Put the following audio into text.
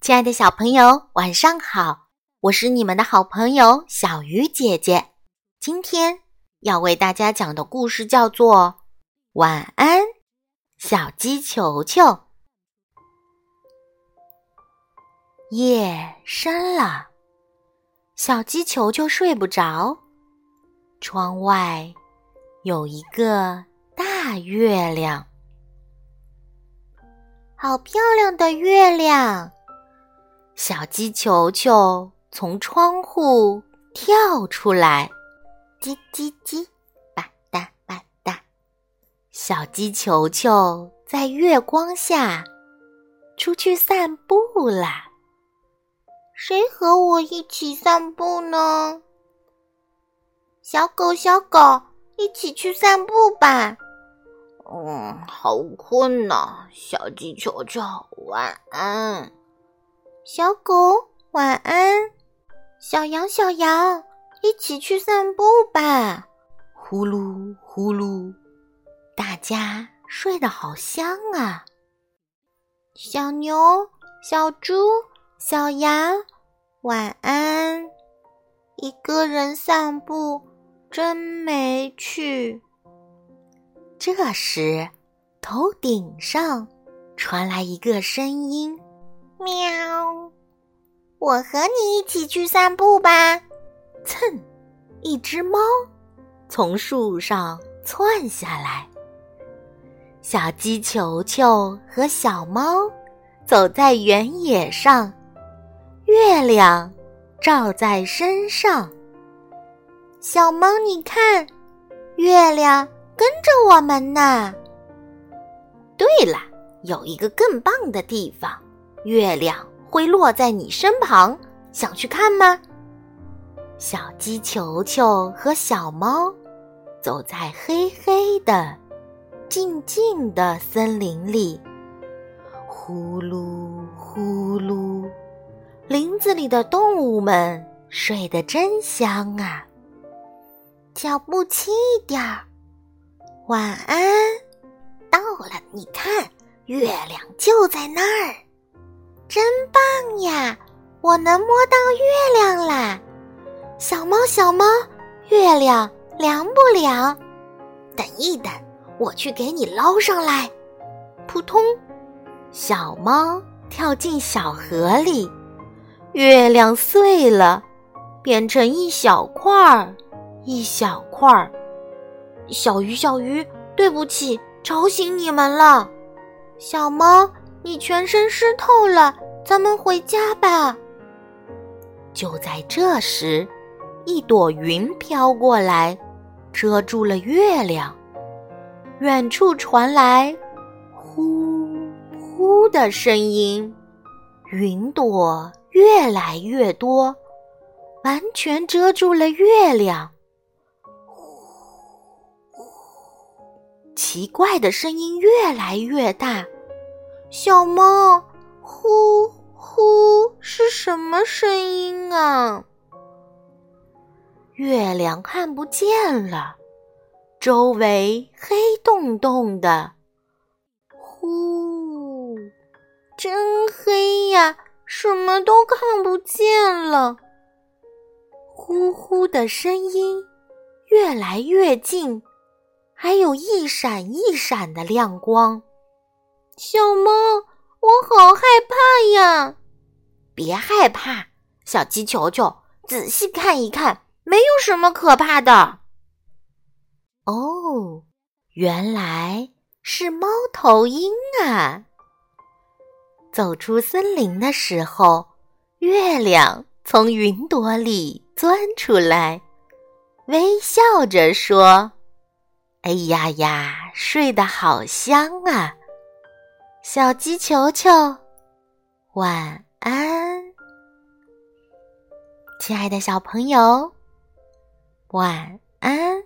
亲爱的小朋友，晚上好！我是你们的好朋友小鱼姐姐。今天要为大家讲的故事叫做《晚安，小鸡球球》。夜深了，小鸡球球睡不着。窗外有一个大月亮。好漂亮的月亮！小鸡球球从窗户跳出来，叽叽叽，吧嗒吧嗒。小鸡球球在月光下出去散步啦。谁和我一起散步呢？小狗，小狗，一起去散步吧。嗯，好困呐，小鸡球球，晚安。小狗晚安。小羊，小羊，一起去散步吧。呼噜呼噜，大家睡得好香啊。小牛，小猪，小羊，晚安。一个人散步真没趣。这时，头顶上传来一个声音：“喵！我和你一起去散步吧。”蹭，一只猫从树上窜下来。小鸡球球和小猫走在原野上，月亮照在身上。小猫，你看，月亮。跟着我们呢。对了，有一个更棒的地方，月亮会落在你身旁，想去看吗？小鸡球球和小猫走在黑黑的、静静的森林里，呼噜呼噜，林子里的动物们睡得真香啊！脚步轻一点儿。晚安，到了，你看，月亮就在那儿，真棒呀！我能摸到月亮啦。小猫，小猫，月亮凉不凉？等一等，我去给你捞上来。扑通，小猫跳进小河里，月亮碎了，变成一小块儿，一小块儿。小鱼，小鱼，对不起，吵醒你们了。小猫，你全身湿透了，咱们回家吧。就在这时，一朵云飘过来，遮住了月亮。远处传来“呼呼”的声音，云朵越来越多，完全遮住了月亮。呼呼奇怪的声音越来越大，小猫，呼呼，是什么声音啊？月亮看不见了，周围黑洞洞的，呼，真黑呀，什么都看不见了。呼呼的声音越来越近。还有一闪一闪的亮光，小猫，我好害怕呀！别害怕，小鸡球球，仔细看一看，没有什么可怕的。哦，原来是猫头鹰啊！走出森林的时候，月亮从云朵里钻出来，微笑着说。哎呀呀，睡得好香啊！小鸡球球，晚安，亲爱的小朋友，晚安。